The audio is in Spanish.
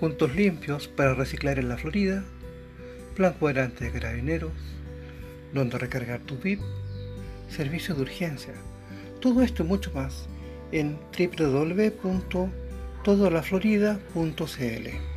puntos limpios para reciclar en la Florida, plan cuadrante de carabineros, donde recargar tu VIP, servicio de urgencia. Todo esto y mucho más en www.todolaflorida.cl.